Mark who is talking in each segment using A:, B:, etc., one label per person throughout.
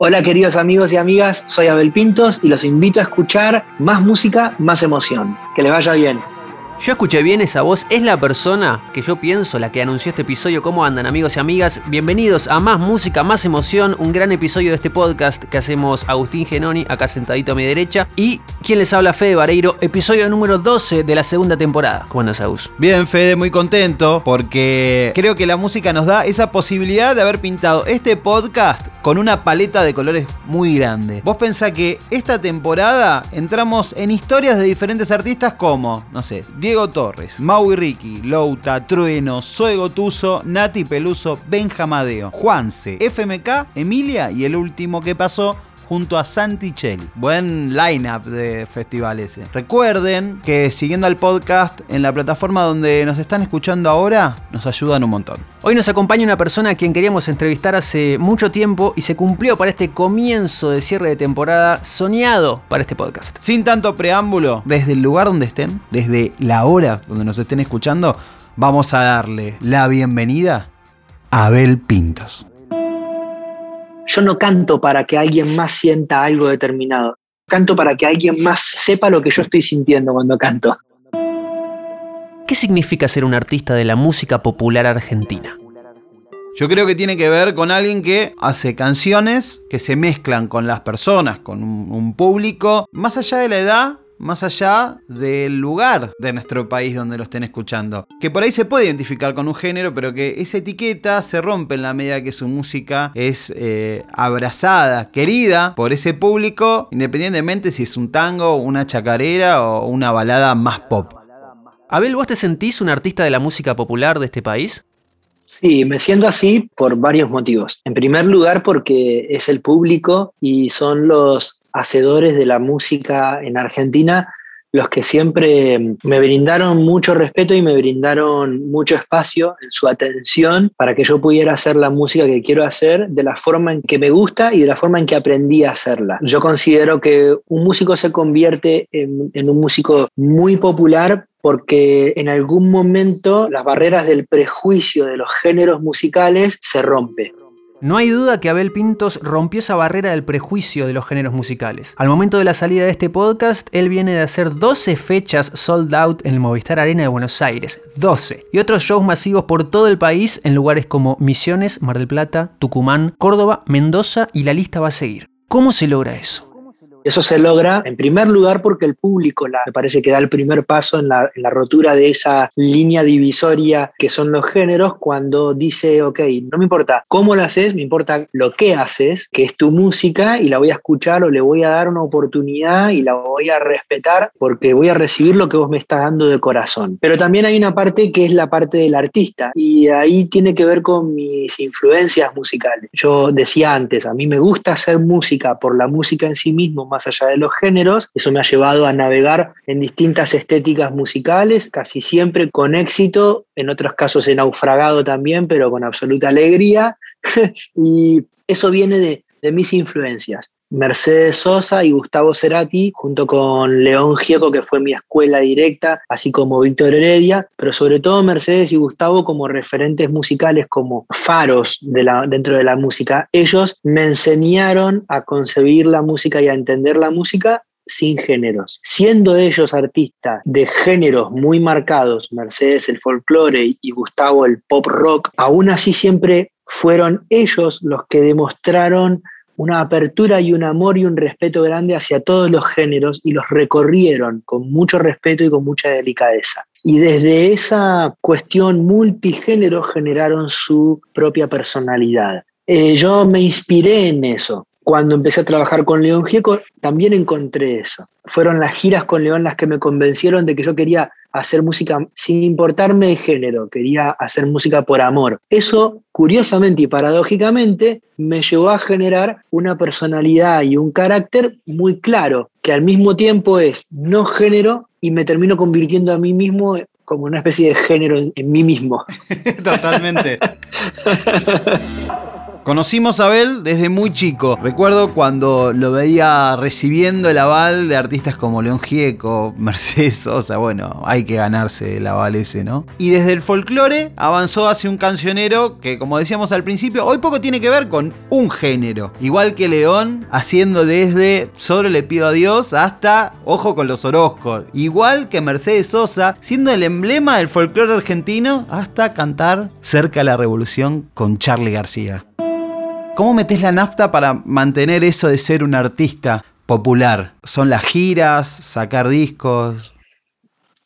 A: Hola queridos amigos y amigas, soy Abel Pintos y los invito a escuchar más música, más emoción. Que les vaya bien.
B: Yo escuché bien esa voz, es la persona que yo pienso, la que anunció este episodio. ¿Cómo andan amigos y amigas? Bienvenidos a Más Música, Más Emoción, un gran episodio de este podcast que hacemos Agustín Genoni, acá sentadito a mi derecha, y quien les habla Fede Vareiro, episodio número 12 de la segunda temporada. ¿Cómo andas, Agus?
C: Bien, Fede, muy contento porque creo que la música nos da esa posibilidad de haber pintado este podcast con una paleta de colores muy grande. Vos pensás que esta temporada entramos en historias de diferentes artistas como, no sé, Diego Torres, Maui Ricky, Louta, Trueno, Zoe Gotuso, Nati Peluso, Benjamadeo, Juanse, FMK, Emilia y el último que pasó, junto a Santicelli. Buen lineup de festivales. Recuerden que siguiendo al podcast en la plataforma donde nos están escuchando ahora, nos ayudan un montón.
B: Hoy nos acompaña una persona a quien queríamos entrevistar hace mucho tiempo y se cumplió para este comienzo de cierre de temporada soñado para este podcast.
C: Sin tanto preámbulo, desde el lugar donde estén, desde la hora donde nos estén escuchando, vamos a darle la bienvenida a Abel Pintos.
A: Yo no canto para que alguien más sienta algo determinado. Canto para que alguien más sepa lo que yo estoy sintiendo cuando canto.
B: ¿Qué significa ser un artista de la música popular argentina?
C: Yo creo que tiene que ver con alguien que hace canciones que se mezclan con las personas, con un, un público, más allá de la edad, más allá del lugar de nuestro país donde lo estén escuchando. Que por ahí se puede identificar con un género, pero que esa etiqueta se rompe en la medida que su música es eh, abrazada, querida por ese público, independientemente si es un tango, una chacarera o una balada más pop.
B: Abel, ¿vos te sentís un artista de la música popular de este país?
A: Sí, me siento así por varios motivos. En primer lugar, porque es el público y son los hacedores de la música en Argentina los que siempre me brindaron mucho respeto y me brindaron mucho espacio en su atención para que yo pudiera hacer la música que quiero hacer de la forma en que me gusta y de la forma en que aprendí a hacerla. Yo considero que un músico se convierte en, en un músico muy popular porque en algún momento las barreras del prejuicio de los géneros musicales se rompen.
B: No hay duda que Abel Pintos rompió esa barrera del prejuicio de los géneros musicales. Al momento de la salida de este podcast, él viene de hacer 12 fechas sold out en el Movistar Arena de Buenos Aires. 12. Y otros shows masivos por todo el país en lugares como Misiones, Mar del Plata, Tucumán, Córdoba, Mendoza y la lista va a seguir. ¿Cómo se logra eso?
A: Eso se logra en primer lugar porque el público me parece que da el primer paso en la, en la, rotura de esa línea divisoria que son los géneros cuando dice, ok, no me importa cómo lo haces, me importa lo que haces, que es tu música y la voy a escuchar o le voy a dar una oportunidad y la voy a respetar porque voy a recibir lo que vos me estás dando de corazón. Pero también hay una parte que es la parte del artista y ahí tiene que ver con mis influencias musicales. Yo decía antes, a mí me gusta hacer música por la música en sí mismo, más allá de los géneros. Eso me ha llevado a navegar en distintas estéticas musicales, casi siempre con éxito, en otros casos he naufragado también, pero con absoluta alegría. y eso viene de, de mis influencias. Mercedes Sosa y Gustavo Cerati, junto con León Gieco, que fue mi escuela directa, así como Víctor Heredia, pero sobre todo Mercedes y Gustavo como referentes musicales, como faros de la, dentro de la música. Ellos me enseñaron a concebir la música y a entender la música sin géneros. Siendo ellos artistas de géneros muy marcados, Mercedes el folclore y Gustavo el pop rock, aún así siempre fueron ellos los que demostraron una apertura y un amor y un respeto grande hacia todos los géneros y los recorrieron con mucho respeto y con mucha delicadeza. Y desde esa cuestión multigénero generaron su propia personalidad. Eh, yo me inspiré en eso. Cuando empecé a trabajar con León Gieco, también encontré eso. Fueron las giras con León las que me convencieron de que yo quería hacer música sin importarme de género, quería hacer música por amor. Eso, curiosamente y paradójicamente, me llevó a generar una personalidad y un carácter muy claro, que al mismo tiempo es no género y me termino convirtiendo a mí mismo como una especie de género en, en mí mismo.
C: Totalmente. Conocimos a Abel desde muy chico. Recuerdo cuando lo veía recibiendo el aval de artistas como León Gieco, Mercedes Sosa. Bueno, hay que ganarse el aval ese, ¿no? Y desde el folclore avanzó hacia un cancionero que, como decíamos al principio, hoy poco tiene que ver con un género. Igual que León, haciendo desde Solo le pido a Dios hasta Ojo con los Orozcos. Igual que Mercedes Sosa, siendo el emblema del folclore argentino hasta cantar cerca de la revolución con Charlie García. ¿Cómo metes la nafta para mantener eso de ser un artista popular? ¿Son las giras, sacar discos?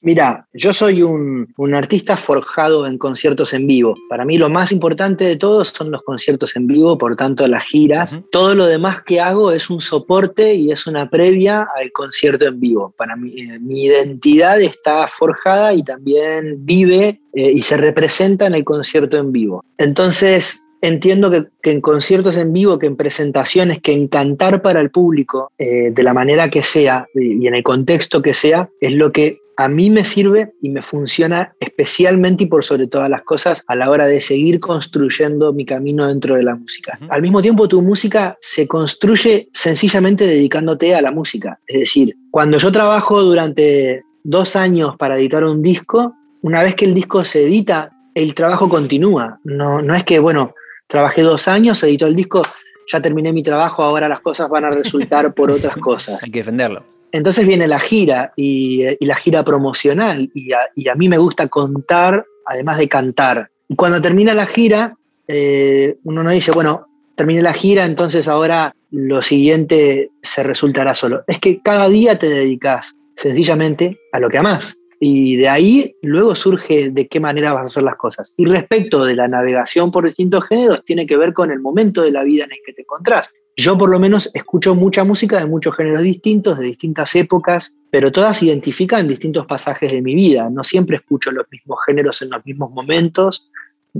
A: Mira, yo soy un, artista forjado en conciertos en vivo. Para mí lo más importante de todo son los conciertos en vivo, por tanto las giras. Todo lo demás que hago es un soporte y es una previa al concierto en vivo. Para mí, eh, mi identidad está forjada y también vive eh, y se representa en el concierto en vivo. Entonces, entiendo que, en conciertos en vivo, que en presentaciones, que en cantar para el público, eh, de la manera que sea y en el contexto que sea, es lo que a mí me sirve y me funciona especialmente y por sobre todas las cosas a la hora de seguir construyendo mi camino dentro de la música. Al mismo tiempo, tu música se construye sencillamente dedicándote a la música. Es decir, cuando yo trabajo durante dos años para editar un disco, una vez que el disco se edita, el trabajo continúa. No, no es que, bueno, Trabajé dos años, editó el disco, ya terminé mi trabajo, ahora las cosas van a resultar por otras cosas.
B: Hay que defenderlo.
A: Entonces viene la gira y, la gira promocional y a, mí me gusta contar además de cantar. Y cuando termina la gira, eh, uno no dice, bueno, terminé la gira, entonces ahora lo siguiente se resultará solo. Es que cada día te dedicas sencillamente a lo que amas y de ahí luego surge de qué manera vas a hacer las cosas. Y respecto de la navegación por distintos géneros, tiene que ver con el momento de la vida en el que te encontrás. Yo por lo menos escucho mucha música de muchos géneros distintos, de distintas épocas, pero todas identifican distintos pasajes de mi vida. No siempre escucho los mismos géneros en los mismos momentos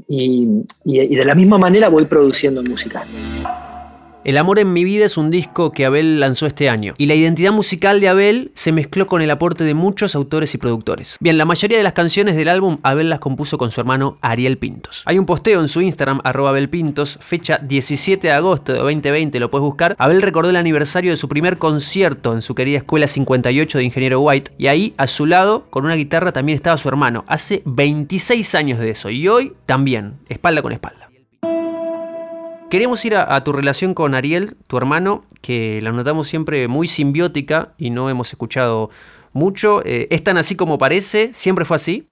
A: y, y de la misma manera voy produciendo música.
B: El amor en mi vida es un disco que Abel lanzó este año, y la identidad musical de Abel se mezcló con el aporte de muchos autores y productores. Bien, la mayoría de las canciones del álbum Abel las compuso con su hermano Ariel Pintos. Hay un posteo en su Instagram, arroba Abel Pintos, fecha 17 de agosto de 2020, lo puedes buscar. Abel recordó el aniversario de su primer concierto en su querida Escuela 58 de Ingeniero White, y ahí, a su lado, con una guitarra, también estaba su hermano. Hace 26 años de eso, y hoy también, espalda con espalda. Queremos ir a, tu relación con Ariel, tu hermano, que la notamos siempre muy simbiótica y no hemos escuchado mucho. Eh, ¿Es tan así como parece? ¿Siempre fue así?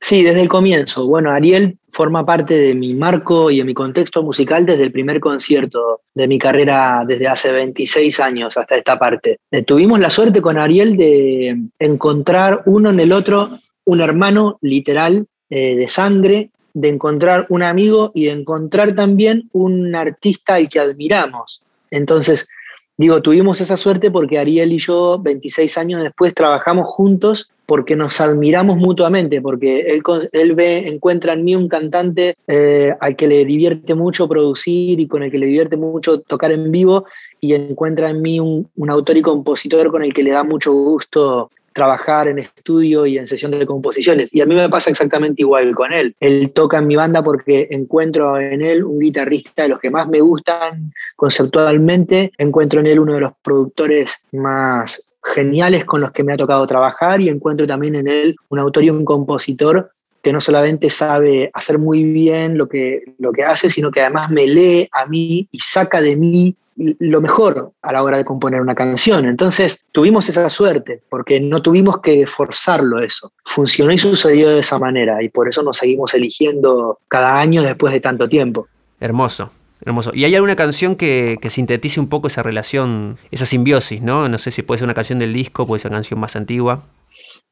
A: Sí, desde el comienzo. Bueno, Ariel forma parte de mi marco y de mi contexto musical desde el primer concierto de mi carrera desde hace 26 años hasta esta parte. Eh, tuvimos la suerte con Ariel de encontrar uno en el otro un hermano literal eh, de sangre de encontrar un amigo y de encontrar también un artista al que admiramos. Entonces, digo, tuvimos esa suerte porque Ariel y yo, 26 años después, trabajamos juntos porque nos admiramos mutuamente, porque él, él ve, encuentra en mí un cantante eh, al que le divierte mucho producir y con el que le divierte mucho tocar en vivo, y encuentra en mí un, un autor y compositor con el que le da mucho gusto trabajar en estudio y en sesión de composiciones. Y a mí me pasa exactamente igual con él. Él toca en mi banda porque encuentro en él un guitarrista de los que más me gustan conceptualmente, encuentro en él uno de los productores más geniales con los que me ha tocado trabajar y encuentro también en él un autor y un compositor que no solamente sabe hacer muy bien lo que, lo que hace, sino que además me lee a mí y saca de mí lo mejor a la hora de componer una canción. Entonces tuvimos esa suerte, porque no tuvimos que forzarlo eso. Funcionó y sucedió de esa manera, y por eso nos seguimos eligiendo cada año después de tanto tiempo.
B: Hermoso. Hermoso. ¿Y hay alguna canción que, que, sintetice un poco esa relación, esa simbiosis, ¿no? No sé si puede ser una canción del disco, puede ser una canción más antigua.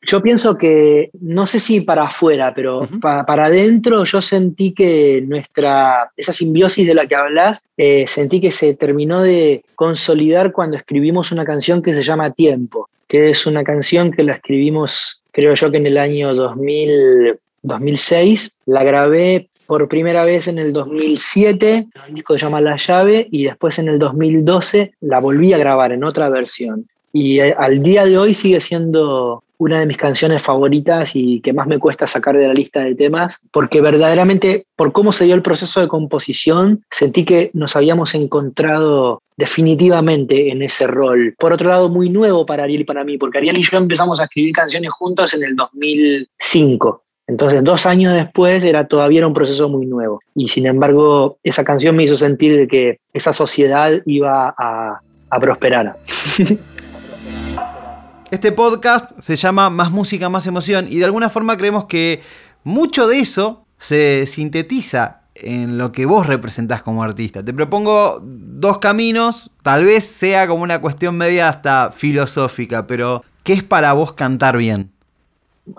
A: Yo pienso que, no sé si para afuera, pero para adentro yo sentí que nuestra, esa simbiosis de la que hablas, eh, sentí que se terminó de consolidar cuando escribimos una canción que se llama Tiempo, que es una canción que la escribimos, creo yo que en el año 2000, 2006, la grabé por primera vez en el 2007, el disco se llama La llave, y después en el 2012 la volví a grabar en otra versión. Y eh, al día de hoy sigue siendo una de mis canciones favoritas y que más me cuesta sacar de la lista de temas, porque verdaderamente, por cómo se dio el proceso de composición, sentí que nos habíamos encontrado definitivamente en ese rol. Por otro lado, muy nuevo para Ariel y para mí, porque Ariel y yo empezamos a escribir canciones juntos en el 2005. Entonces, dos años después era todavía un proceso muy nuevo. Y sin embargo, esa canción me hizo sentir de que esa sociedad iba a, a prosperar.
C: Este podcast se llama Más música, más emoción y de alguna forma creemos que mucho de eso se sintetiza en lo que vos representás como artista. Te propongo dos caminos, tal vez sea como una cuestión media hasta filosófica, pero ¿qué es para vos cantar bien?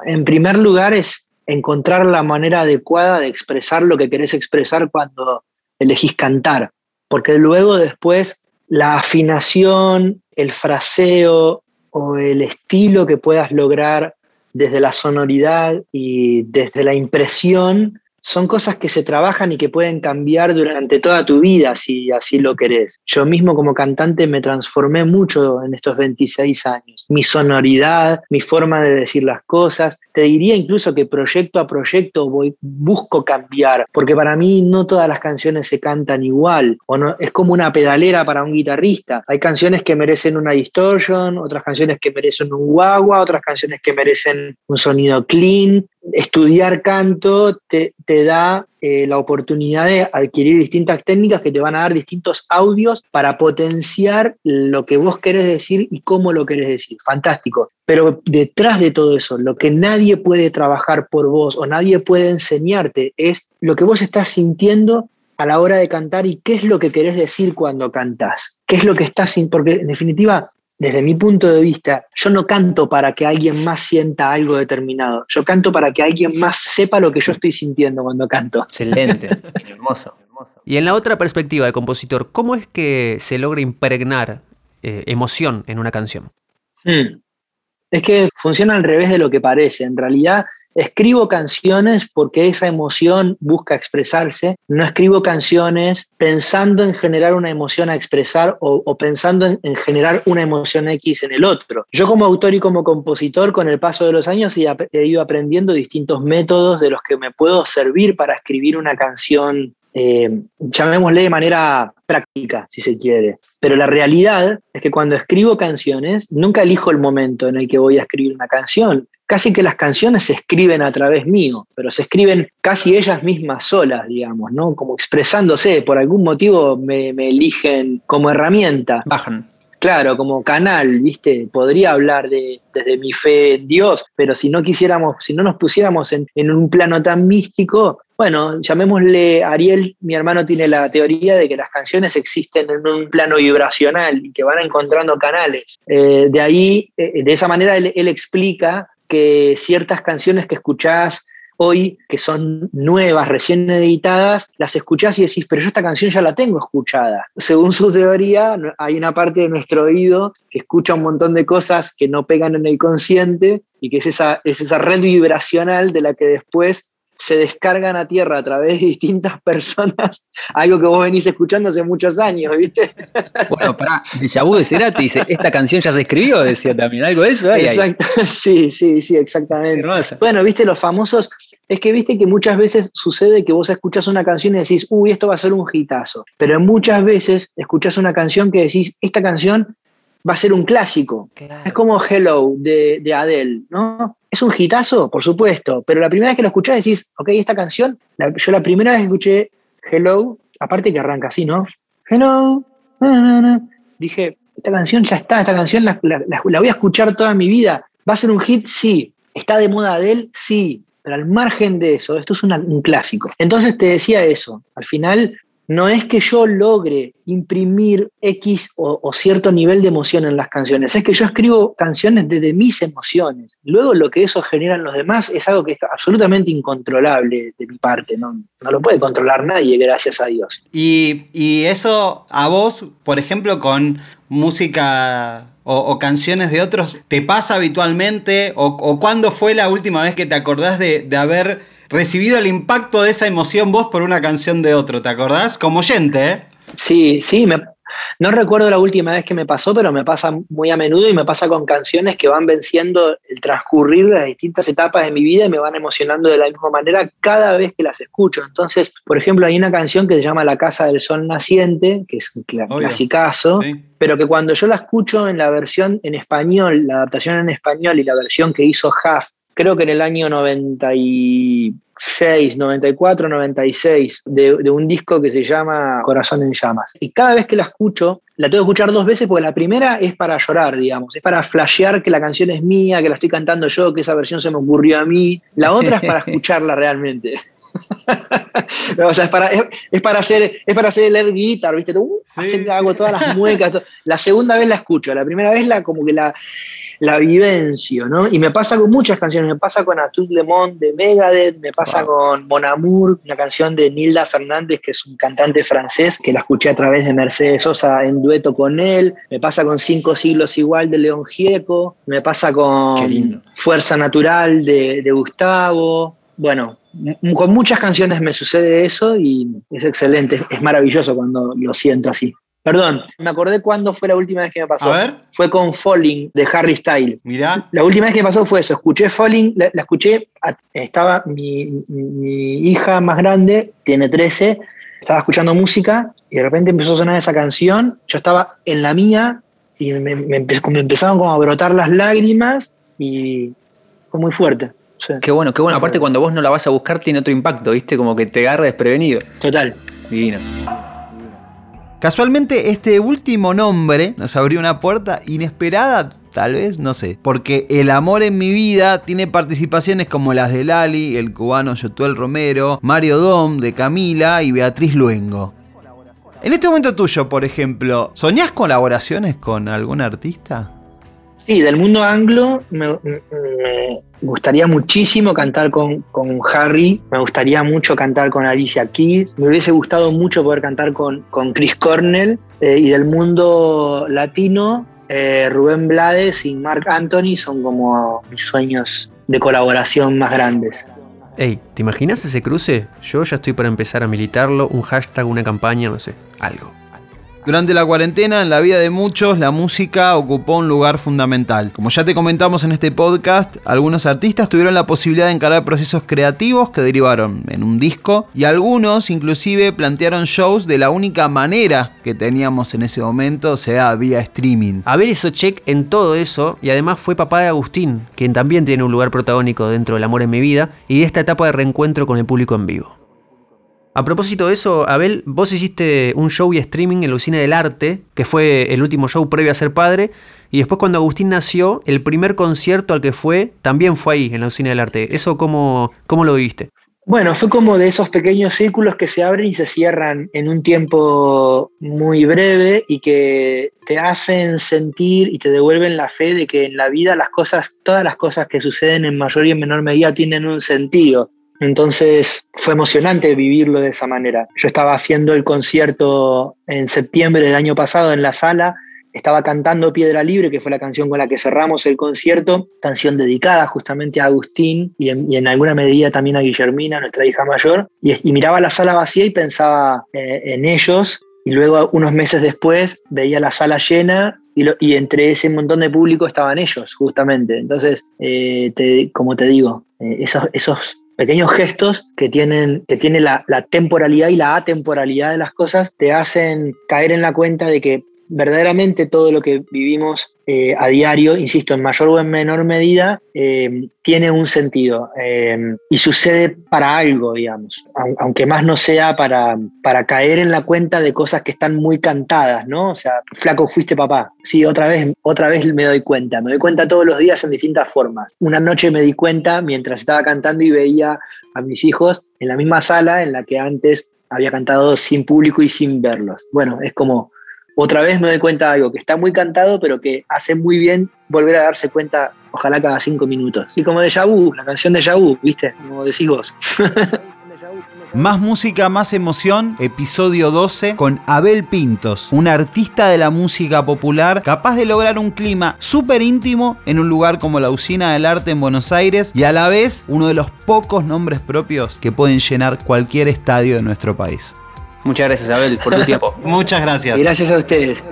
A: En primer lugar es encontrar la manera adecuada de expresar lo que querés expresar cuando elegís cantar, porque luego después la afinación, el fraseo, o el estilo que puedas lograr desde la sonoridad y desde la impresión son cosas que se trabajan y que pueden cambiar durante toda tu vida si así lo querés. Yo mismo como cantante me transformé mucho en estos 26 años. Mi sonoridad, mi forma de decir las cosas. Te diría incluso que proyecto a proyecto voy, busco cambiar, porque para mí no todas las canciones se cantan igual. O no, es como una pedalera para un guitarrista. Hay canciones que merecen una distortion, otras canciones que merecen un guagua, otras canciones que merecen un sonido clean, estudiar canto te, da eh, la oportunidad de adquirir distintas técnicas que te van a dar distintos audios para potenciar lo que vos querés decir y cómo lo querés decir. Fantástico. Pero detrás de todo eso, lo que nadie puede trabajar por vos o nadie puede enseñarte es lo que vos estás sintiendo a la hora de cantar y qué es lo que querés decir cuando cantás. ¿Qué es lo que estás sin porque en definitiva desde mi punto de vista, yo no canto para que alguien más sienta algo determinado. Yo canto para que alguien más sepa lo que yo estoy sintiendo cuando canto.
B: Excelente, hermoso, Y en la otra perspectiva de compositor, ¿cómo es que se logra impregnar eh, emoción en una canción?
A: Hmm. Es que funciona al revés de lo que parece. En realidad, Escribo canciones porque esa emoción busca expresarse. No escribo canciones pensando en generar una emoción a expresar o, pensando en, en, generar una emoción X en el otro. Yo como autor y como compositor, con el paso de los años he ido aprendiendo distintos métodos de los que me puedo servir para escribir una canción eh, llamémosle de manera práctica, si se quiere. Pero la realidad es que cuando escribo canciones, nunca elijo el momento en el que voy a escribir una canción. Casi que las canciones se escriben a través mío, pero se escriben casi ellas mismas solas, digamos, ¿no? Como expresándose, por algún motivo me, me eligen como herramienta.
B: Bajan.
A: Claro, como canal, ¿viste? Podría hablar de, desde mi fe en Dios, pero si no quisiéramos, si no nos pusiéramos en, en, un plano tan místico, bueno, llamémosle Ariel, mi hermano tiene la teoría de que las canciones existen en un plano vibracional y que van encontrando canales. Eh, de ahí, eh, de esa manera, él, él explica que ciertas canciones que escuchás hoy, que son nuevas, recién editadas, las escuchás y decís, pero yo esta canción ya la tengo escuchada. Según su teoría, hay una parte de nuestro oído que escucha un montón de cosas que no pegan en el consciente y que es esa, es esa red vibracional de la que después se descargan a tierra a través de distintas personas, algo que vos venís escuchando hace muchos años, ¿viste?
B: Bueno, para Déjà Vu de Cerati dice, esta canción ya se escribió, decía también, algo de eso.
A: Exacto, sí, sí, sí, exactamente. Bueno, viste, los famosos, es que viste que muchas veces sucede que vos escuchás una canción y decís, uy, esto va a ser un hitazo, pero muchas veces escuchás una canción que decís, esta canción va a ser un clásico. Es como Hello de, de Adele, ¿no? ¿Es un hitazo? Por supuesto, pero la primera vez que lo escuchás decís, ok, esta canción, yo la primera vez que escuché Hello, aparte que arranca así, ¿no? Hello, dije, esta canción ya está, esta canción la, voy a escuchar toda mi vida. ¿Va a ser un hit? Sí. ¿Está de moda Adele? Sí. Pero al margen de eso, esto es un clásico. Entonces te decía eso, al final no es que yo logre imprimir X o, cierto nivel de emoción en las canciones, es que yo escribo canciones desde mis emociones. Luego lo que eso genera en los demás es algo que es absolutamente incontrolable de mi parte, no, no lo puede controlar nadie, gracias a Dios.
C: Y, eso a vos, por ejemplo, con música o, canciones de otros, ¿te pasa habitualmente? ¿O, cuándo fue la última vez que te acordás de, de haber recibido el impacto de esa emoción vos por una canción de otro, ¿te acordás? Como oyente, ¿eh?
A: Sí, sí, me, no recuerdo la última vez que me pasó, pero me pasa muy a menudo y me pasa con canciones que van venciendo el transcurrir de las distintas etapas de mi vida y me van emocionando de la misma manera cada vez que las escucho. Entonces, por ejemplo, hay una canción que se llama La Casa del Sol Naciente, que es un clasicazo, pero que cuando yo la escucho en la versión en español, la adaptación en español y la versión que hizo Huff, creo que en el año 90 6, 94, 96, de, de, un disco que se llama Corazón en Llamas. Y cada vez que la escucho, la tengo que escuchar dos veces porque la primera es para llorar, digamos, es para flashear que la canción es mía, que la estoy cantando yo, que esa versión se me ocurrió a mí. La otra es para escucharla realmente. o sea, es para, es, para hacer, es para hacer el air guitar, ¿viste? Uh, hago todas las muecas. La segunda vez la escucho, la primera vez la como que la la vivencio, ¿no? Y me pasa con muchas canciones, me pasa con Atout Le Monde de Megadeth, me pasa con Mon Amour, una canción de Nilda Fernández, que es un cantante francés, que la escuché a través de Mercedes Sosa en dueto con él, me pasa con Cinco siglos igual de León Gieco, me pasa con Fuerza Natural de, de Gustavo, bueno, con muchas canciones me sucede eso y es excelente, es maravilloso cuando lo siento así. Perdón, me acordé cuándo fue la última vez que me pasó.
C: A ver.
A: Fue con Falling de Harry Styles.
C: Mirá.
A: La última vez que me pasó fue eso. Escuché Falling, la, escuché. estaba mi, hija más grande, tiene 13, estaba escuchando música y de repente empezó a sonar esa canción. Yo estaba en la mía y me, empezaron como a brotar las lágrimas y fue muy fuerte.
B: Qué bueno, qué bueno. Aparte, cuando vos no la vas a buscar, tiene otro impacto, ¿viste? Como que te agarra desprevenido.
A: Total.
B: Divino.
C: Casualmente este último nombre nos abrió una puerta inesperada, tal vez, no sé, porque El amor en mi vida tiene participaciones como las de Lali, el cubano Yotuel Romero, Mario Dom de Camila y Beatriz Luengo. En este momento tuyo, por ejemplo, ¿soñás colaboraciones con algún artista?
A: Sí, del mundo anglo me, gustaría muchísimo cantar con, Harry, me gustaría mucho cantar con Alicia Keys, me hubiese gustado mucho poder cantar con, con Chris Cornell eh, y del mundo latino, eh, Rubén Blades y Mark Anthony son como mis sueños de colaboración más grandes.
B: Ey, ¿te imaginas ese cruce? Yo ya estoy para empezar a militarlo, un hashtag, una campaña, no sé, algo.
C: Durante la cuarentena, en la vida de muchos, la música ocupó un lugar fundamental. Como ya te comentamos en este podcast, algunos artistas tuvieron la posibilidad de encarar procesos creativos que derivaron en un disco y algunos inclusive plantearon shows de la única manera que teníamos en ese momento, o sea, vía streaming.
B: Abel hizo check en todo eso y además fue papá de Agustín, quien también tiene un lugar protagónico dentro del amor en mi vida y de esta etapa de reencuentro con el público en vivo. A propósito de eso, Abel, vos hiciste un show y streaming en la Usina del Arte, que fue el último show previo a ser padre, y después cuando Agustín nació, el primer concierto al que fue también fue ahí, en la Usina del Arte. ¿Eso cómo, cómo lo viviste?
A: Bueno, fue como de esos pequeños círculos que se abren y se cierran en un tiempo muy breve y que te hacen sentir y te devuelven la fe de que en la vida las cosas, todas las cosas que suceden en mayor y en menor medida tienen un sentido. Entonces fue emocionante vivirlo de esa manera. Yo estaba haciendo el concierto en septiembre del año pasado en la sala, estaba cantando Piedra Libre, que fue la canción con la que cerramos el concierto, canción dedicada justamente a Agustín y en, alguna medida también a Guillermina, nuestra hija mayor, y, miraba la sala vacía y pensaba eh, en ellos, y luego unos meses después veía la sala llena y, entre ese montón de público estaban ellos, justamente. Entonces, eh, como te digo, eh, esos, esos pequeños gestos que tienen, que tiene la, la, temporalidad y la atemporalidad de las cosas te hacen caer en la cuenta de que verdaderamente todo lo que vivimos eh, a diario, insisto, en mayor o en menor medida, eh, tiene un sentido eh, y sucede para algo, digamos, aunque más no sea para, para caer en la cuenta de cosas que están muy cantadas, ¿no? O sea, flaco, fuiste papá. Sí, otra vez, otra vez me doy cuenta, me doy cuenta todos los días en distintas formas. Una noche me di cuenta mientras estaba cantando y veía a mis hijos en la misma sala en la que antes había cantado sin público y sin verlos. Bueno, es como otra vez me doy cuenta de algo que está muy cantado, pero que hace muy bien volver a darse cuenta, ojalá cada cinco minutos. Y como de Vu, la canción de Vu, ¿viste? Como decís vos.
C: Más música, más emoción, episodio 12 con Abel Pintos, un artista de la música popular capaz de lograr un clima súper íntimo en un lugar como la Usina del Arte en Buenos Aires y a la vez uno de los pocos nombres propios que pueden llenar cualquier estadio de nuestro país.
B: Muchas gracias, Abel, por tu tiempo.
C: Muchas gracias.
A: Gracias a ustedes.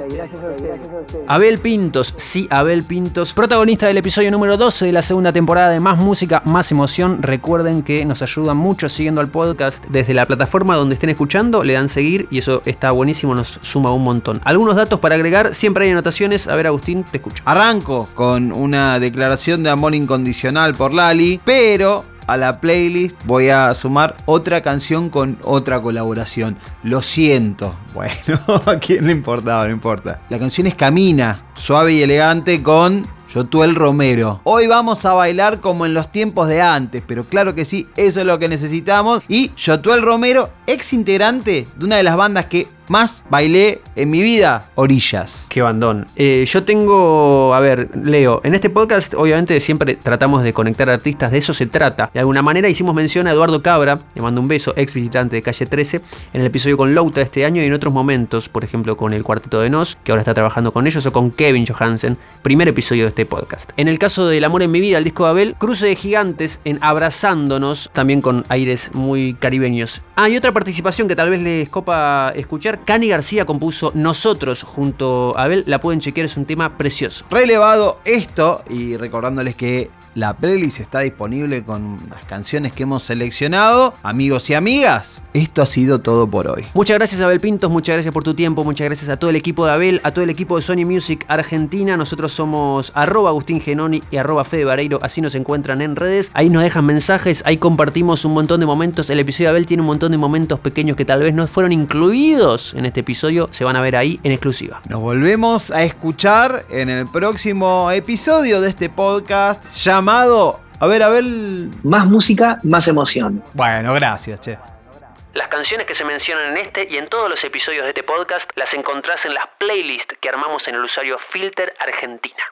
B: Abel Pintos, sí, Abel Pintos, protagonista del episodio número 12 de la segunda temporada de Más Música, Más Emoción. Recuerden que nos ayudan mucho siguiendo al podcast desde la plataforma donde estén escuchando, le dan seguir y eso está buenísimo, nos suma un montón. Algunos datos para agregar, siempre hay anotaciones. A ver, Agustín, te escucho.
C: Arranco con una declaración de amor incondicional por Lali, pero a la playlist voy a sumar otra canción con otra colaboración. Lo siento. Bueno, a quién le importaba, no importa. La canción es Camina, suave y elegante con Yotuel Romero. Hoy vamos a bailar como en los tiempos de antes, pero claro que sí, eso es lo que necesitamos. Y Yotuel Romero, ex integrante de una de las bandas que más bailé en mi vida, Orillas.
B: Qué bandón. Eh, yo tengo, a ver, Leo, en este podcast obviamente siempre tratamos de conectar artistas, de eso se trata. De alguna manera hicimos mención a Eduardo Cabra, le mando un beso, ex visitante de Calle 13, en el episodio con Louta este año y en otros momentos, por ejemplo con el Cuarteto de Nos, que ahora está trabajando con ellos, o con Kevin Johansen, primer episodio de este podcast. En el caso del Amor en mi vida, el disco de Abel, Cruce de Gigantes en Abrazándonos, también con aires muy caribeños. Ah, y otra participación que tal vez les copa escuchar, Cani García compuso Nosotros junto a Abel, la pueden chequear, es un tema precioso.
C: Relevado esto y recordándoles que la playlist está disponible con las canciones que hemos seleccionado. Amigos y amigas, esto ha sido todo por hoy.
B: Muchas gracias Abel Pintos, muchas gracias por tu tiempo, muchas gracias a todo el equipo de Abel, a todo el equipo de Sony Music Argentina. Nosotros somos arroba Agustín Genoni y arroba Fede Vareiro, así nos encuentran en redes. Ahí nos dejan mensajes, ahí compartimos un montón de momentos. El episodio de Abel tiene un montón de momentos pequeños que tal vez no fueron incluidos en este episodio, se van a ver ahí en exclusiva.
C: Nos volvemos a escuchar en el próximo episodio de este podcast llamado a ver, a ver.
A: Más música, más emoción.
C: Bueno, gracias, che.
B: Las canciones que se mencionan en este y en todos los episodios de este podcast las encontrás en las playlists que armamos en el usuario Filter Argentina.